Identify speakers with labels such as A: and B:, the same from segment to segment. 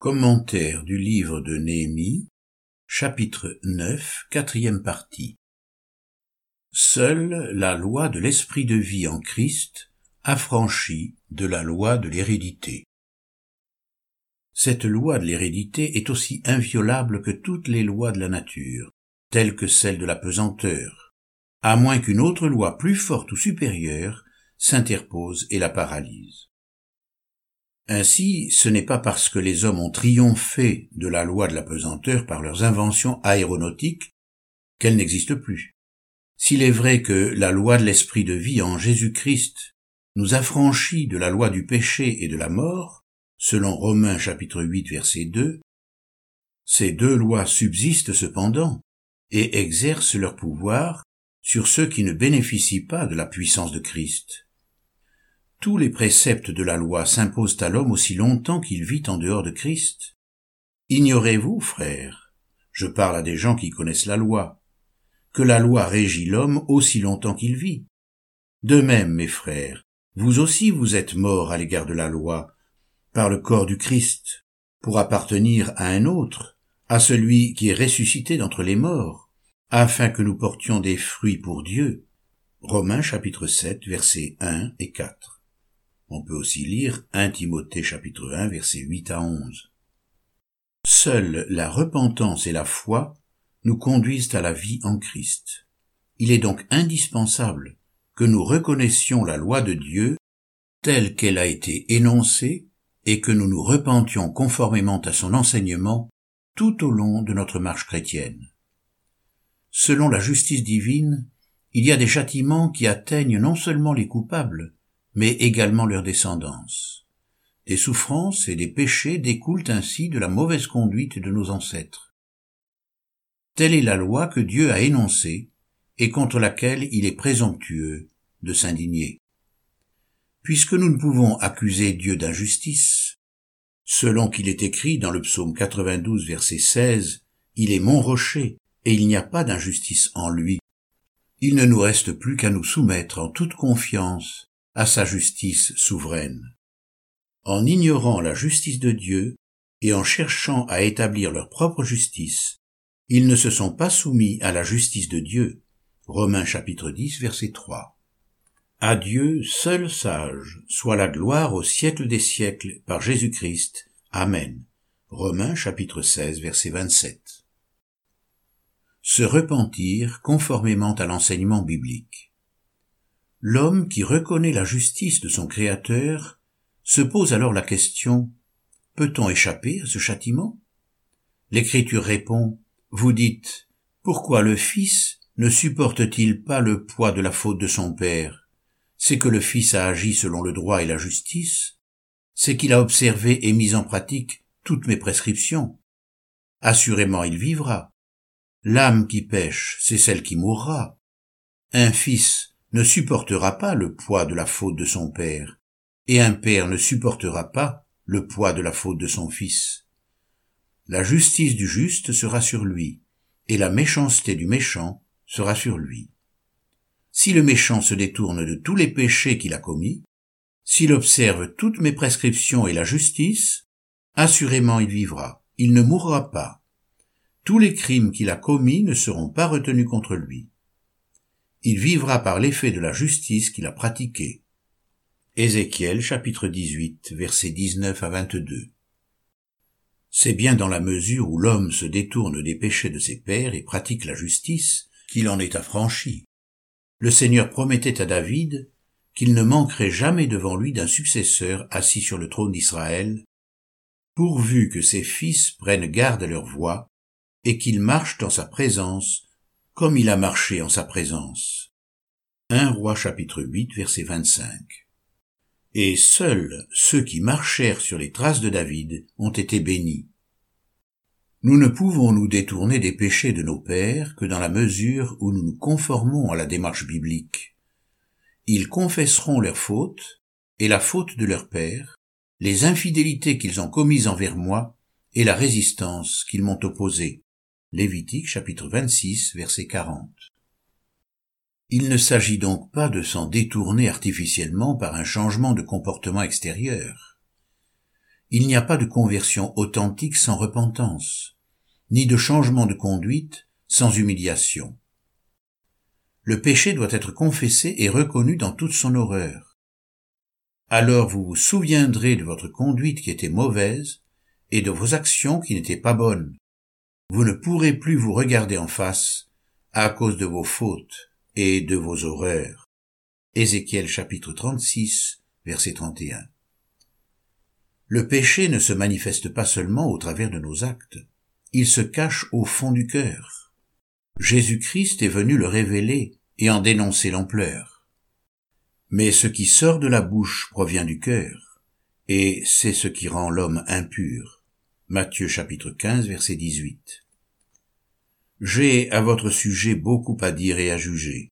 A: Commentaire du livre de Néhémie, chapitre 9, quatrième partie. Seule la loi de l'esprit de vie en Christ affranchit de la loi de l'hérédité. Cette loi de l'hérédité est aussi inviolable que toutes les lois de la nature, telles que celle de la pesanteur, à moins qu'une autre loi plus forte ou supérieure s'interpose et la paralyse. Ainsi, ce n'est pas parce que les hommes ont triomphé de la loi de la pesanteur par leurs inventions aéronautiques qu'elle n'existe plus. S'il est vrai que la loi de l'esprit de vie en Jésus-Christ nous affranchit de la loi du péché et de la mort, selon Romains chapitre 8 verset 2, ces deux lois subsistent cependant et exercent leur pouvoir sur ceux qui ne bénéficient pas de la puissance de Christ. Tous les préceptes de la loi s'imposent à l'homme aussi longtemps qu'il vit en dehors de Christ. Ignorez-vous, frères, je parle à des gens qui connaissent la loi, que la loi régit l'homme aussi longtemps qu'il vit. De même, mes frères, vous aussi vous êtes morts à l'égard de la loi, par le corps du Christ, pour appartenir à un autre, à celui qui est ressuscité d'entre les morts, afin que nous portions des fruits pour Dieu. Romains chapitre 7 versets 1 et 4. On peut aussi lire 1 Timothée chapitre 1 versets 8 à 11. Seule la repentance et la foi nous conduisent à la vie en Christ. Il est donc indispensable que nous reconnaissions la loi de Dieu telle qu'elle a été énoncée et que nous nous repentions conformément à son enseignement tout au long de notre marche chrétienne. Selon la justice divine, il y a des châtiments qui atteignent non seulement les coupables, mais également leur descendance. Des souffrances et des péchés découlent ainsi de la mauvaise conduite de nos ancêtres. Telle est la loi que Dieu a énoncée et contre laquelle il est présomptueux de s'indigner. Puisque nous ne pouvons accuser Dieu d'injustice, selon qu'il est écrit dans le psaume 92 verset 16, Il est mon rocher, et il n'y a pas d'injustice en lui. Il ne nous reste plus qu'à nous soumettre en toute confiance à sa justice souveraine. En ignorant la justice de Dieu et en cherchant à établir leur propre justice, ils ne se sont pas soumis à la justice de Dieu. Romains chapitre 10 verset 3. À Dieu, seul sage, soit la gloire au siècle des siècles par Jésus-Christ. Amen. Romains chapitre 16 verset 27. Se repentir conformément à l'enseignement biblique. L'homme qui reconnaît la justice de son Créateur se pose alors la question Peut-on échapper à ce châtiment? L'Écriture répond Vous dites Pourquoi le Fils ne supporte-t-il pas le poids de la faute de son Père? C'est que le Fils a agi selon le droit et la justice, c'est qu'il a observé et mis en pratique toutes mes prescriptions. Assurément il vivra. L'âme qui pêche, c'est celle qui mourra. Un fils ne supportera pas le poids de la faute de son père, et un père ne supportera pas le poids de la faute de son fils. La justice du juste sera sur lui, et la méchanceté du méchant sera sur lui. Si le méchant se détourne de tous les péchés qu'il a commis, s'il observe toutes mes prescriptions et la justice, assurément il vivra, il ne mourra pas. Tous les crimes qu'il a commis ne seront pas retenus contre lui il vivra par l'effet de la justice qu'il a pratiquée. Ézéchiel chapitre 18 versets 19 à 22. C'est bien dans la mesure où l'homme se détourne des péchés de ses pères et pratique la justice qu'il en est affranchi. Le Seigneur promettait à David qu'il ne manquerait jamais devant lui d'un successeur assis sur le trône d'Israël, pourvu que ses fils prennent garde à leur voix et qu'ils marchent dans sa présence comme il a marché en sa présence. 1 roi chapitre 8 verset 25. Et seuls ceux qui marchèrent sur les traces de David ont été bénis. Nous ne pouvons nous détourner des péchés de nos pères que dans la mesure où nous nous conformons à la démarche biblique. Ils confesseront leurs fautes et la faute de leur père, les infidélités qu'ils ont commises envers moi et la résistance qu'ils m'ont opposée. Lévitique chapitre 26 verset 40. Il ne s'agit donc pas de s'en détourner artificiellement par un changement de comportement extérieur. il n'y a pas de conversion authentique sans repentance, ni de changement de conduite sans humiliation. Le péché doit être confessé et reconnu dans toute son horreur. Alors vous vous souviendrez de votre conduite qui était mauvaise et de vos actions qui n'étaient pas bonnes. Vous ne pourrez plus vous regarder en face à cause de vos fautes et de vos horreurs. Ézéchiel chapitre 36, verset 31. Le péché ne se manifeste pas seulement au travers de nos actes, il se cache au fond du cœur. Jésus-Christ est venu le révéler et en dénoncer l'ampleur. Mais ce qui sort de la bouche provient du cœur, et c'est ce qui rend l'homme impur. Matthieu chapitre 15 verset 18. J'ai à votre sujet beaucoup à dire et à juger.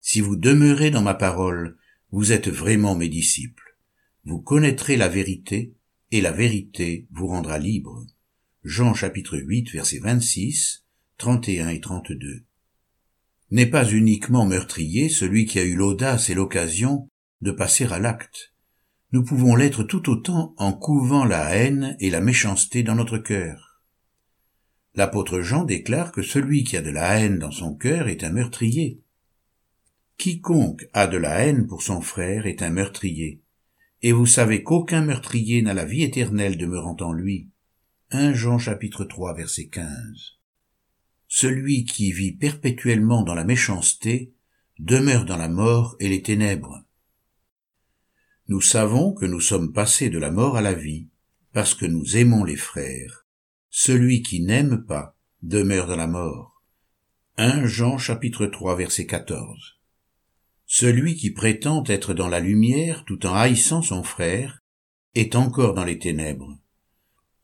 A: Si vous demeurez dans ma parole, vous êtes vraiment mes disciples. Vous connaîtrez la vérité, et la vérité vous rendra libre. Jean chapitre 8 verset 26, 31 et 32. N'est pas uniquement meurtrier celui qui a eu l'audace et l'occasion de passer à l'acte. Nous pouvons l'être tout autant en couvant la haine et la méchanceté dans notre cœur. L'apôtre Jean déclare que celui qui a de la haine dans son cœur est un meurtrier. Quiconque a de la haine pour son frère est un meurtrier et vous savez qu'aucun meurtrier n'a la vie éternelle demeurant en lui. 1 Jean chapitre 3 verset 15. Celui qui vit perpétuellement dans la méchanceté demeure dans la mort et les ténèbres. Nous savons que nous sommes passés de la mort à la vie parce que nous aimons les frères. Celui qui n'aime pas demeure dans la mort. 1 Jean chapitre 3 verset 14. Celui qui prétend être dans la lumière tout en haïssant son frère est encore dans les ténèbres.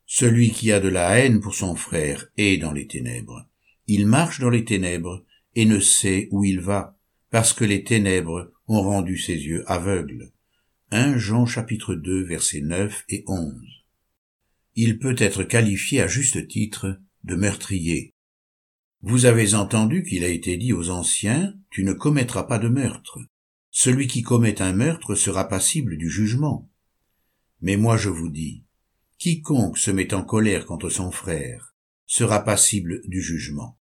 A: Celui qui a de la haine pour son frère est dans les ténèbres. Il marche dans les ténèbres et ne sait où il va, parce que les ténèbres ont rendu ses yeux aveugles. 1 Jean chapitre 2 versets 9 et 11. Il peut être qualifié à juste titre de meurtrier. Vous avez entendu qu'il a été dit aux anciens, tu ne commettras pas de meurtre. Celui qui commet un meurtre sera passible du jugement. Mais moi je vous dis, quiconque se met en colère contre son frère sera passible du jugement.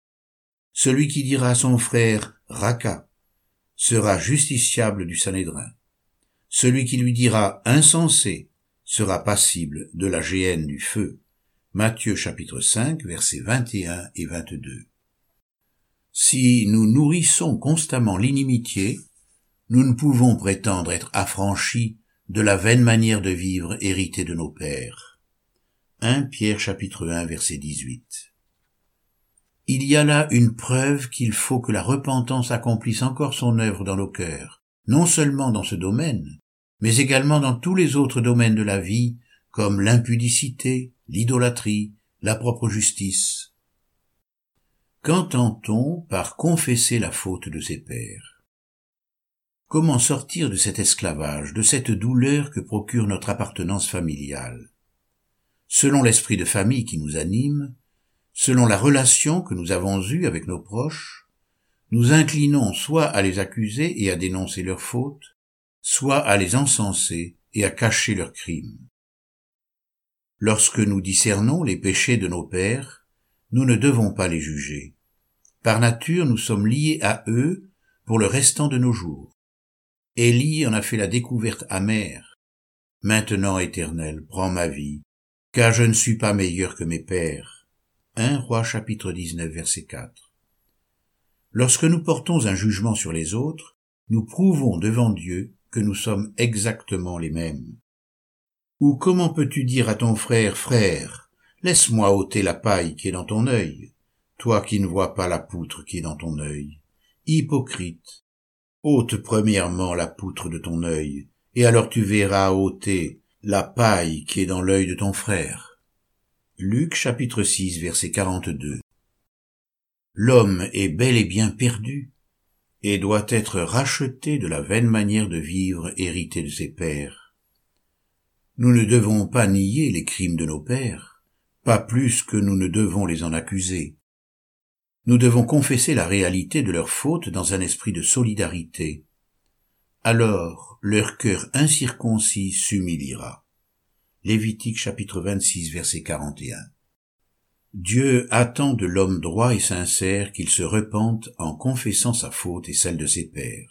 A: Celui qui dira à son frère Raka sera justiciable du Sanhédrin. Celui qui lui dira insensé sera passible de la géhenne du feu. Matthieu chapitre 5 versets 21 et 22. Si nous nourrissons constamment l'inimitié, nous ne pouvons prétendre être affranchis de la vaine manière de vivre héritée de nos pères. 1 Pierre chapitre 1 verset 18. Il y a là une preuve qu'il faut que la repentance accomplisse encore son œuvre dans nos cœurs, non seulement dans ce domaine, mais également dans tous les autres domaines de la vie, comme l'impudicité, l'idolâtrie, la propre justice, Qu'entend-on par confesser la faute de ses pères? Comment sortir de cet esclavage, de cette douleur que procure notre appartenance familiale? Selon l'esprit de famille qui nous anime, selon la relation que nous avons eue avec nos proches, nous inclinons soit à les accuser et à dénoncer leurs fautes, soit à les encenser et à cacher leurs crimes. Lorsque nous discernons les péchés de nos pères, nous ne devons pas les juger. Par nature, nous sommes liés à eux pour le restant de nos jours. Élie en a fait la découverte amère. Maintenant, Éternel, prends ma vie, car je ne suis pas meilleur que mes pères. 1 Roi chapitre 19 verset 4. Lorsque nous portons un jugement sur les autres, nous prouvons devant Dieu que nous sommes exactement les mêmes. Ou comment peux-tu dire à ton frère, frère, laisse-moi ôter la paille qui est dans ton œil, toi qui ne vois pas la poutre qui est dans ton œil. Hypocrite, ôte premièrement la poutre de ton œil, et alors tu verras ôter la paille qui est dans l'œil de ton frère. Luc chapitre 6 verset 42 L'homme est bel et bien perdu, et doit être racheté de la vaine manière de vivre héritée de ses pères. Nous ne devons pas nier les crimes de nos pères, pas plus que nous ne devons les en accuser nous devons confesser la réalité de leurs fautes dans un esprit de solidarité. Alors leur cœur incirconcis s'humiliera. Lévitique chapitre 26 verset 41. Dieu attend de l'homme droit et sincère qu'il se repente en confessant sa faute et celle de ses pères.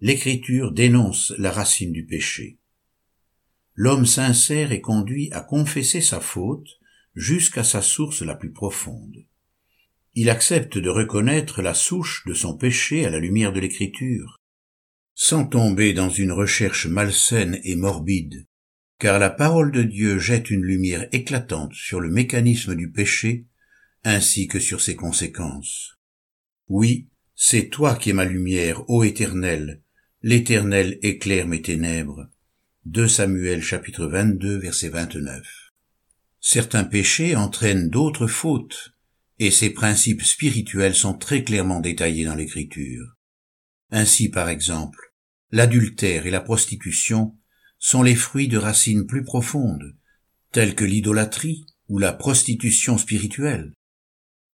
A: L'Écriture dénonce la racine du péché. L'homme sincère est conduit à confesser sa faute jusqu'à sa source la plus profonde. Il accepte de reconnaître la souche de son péché à la lumière de l'Écriture, sans tomber dans une recherche malsaine et morbide, car la parole de Dieu jette une lumière éclatante sur le mécanisme du péché ainsi que sur ses conséquences. Oui, c'est toi qui es ma lumière, ô Éternel, l'Éternel éclaire mes ténèbres. 2 Samuel chapitre 22 verset 29. Certains péchés entraînent d'autres fautes, et ces principes spirituels sont très clairement détaillés dans l'Écriture. Ainsi, par exemple, l'adultère et la prostitution sont les fruits de racines plus profondes, telles que l'idolâtrie ou la prostitution spirituelle.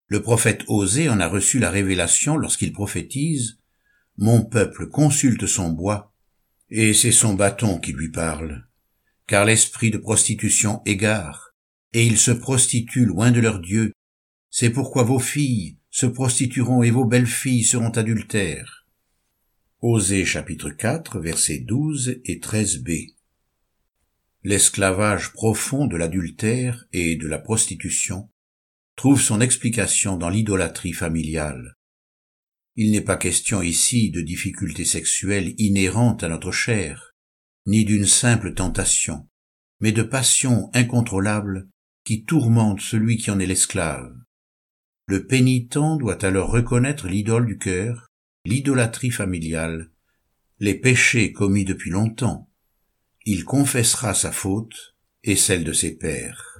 A: Le prophète Osée en a reçu la révélation lorsqu'il prophétise mon peuple consulte son bois, et c'est son bâton qui lui parle, car l'esprit de prostitution égare, et ils se prostituent loin de leur Dieu. C'est pourquoi vos filles se prostitueront et vos belles filles seront adultères. Osée chapitre 4 versets 12 et 13b. L'esclavage profond de l'adultère et de la prostitution trouve son explication dans l'idolâtrie familiale. Il n'est pas question ici de difficultés sexuelles inhérentes à notre chair, ni d'une simple tentation, mais de passions incontrôlables qui tourmentent celui qui en est l'esclave. Le pénitent doit alors reconnaître l'idole du cœur, l'idolâtrie familiale, les péchés commis depuis longtemps. Il confessera sa faute et celle de ses pères.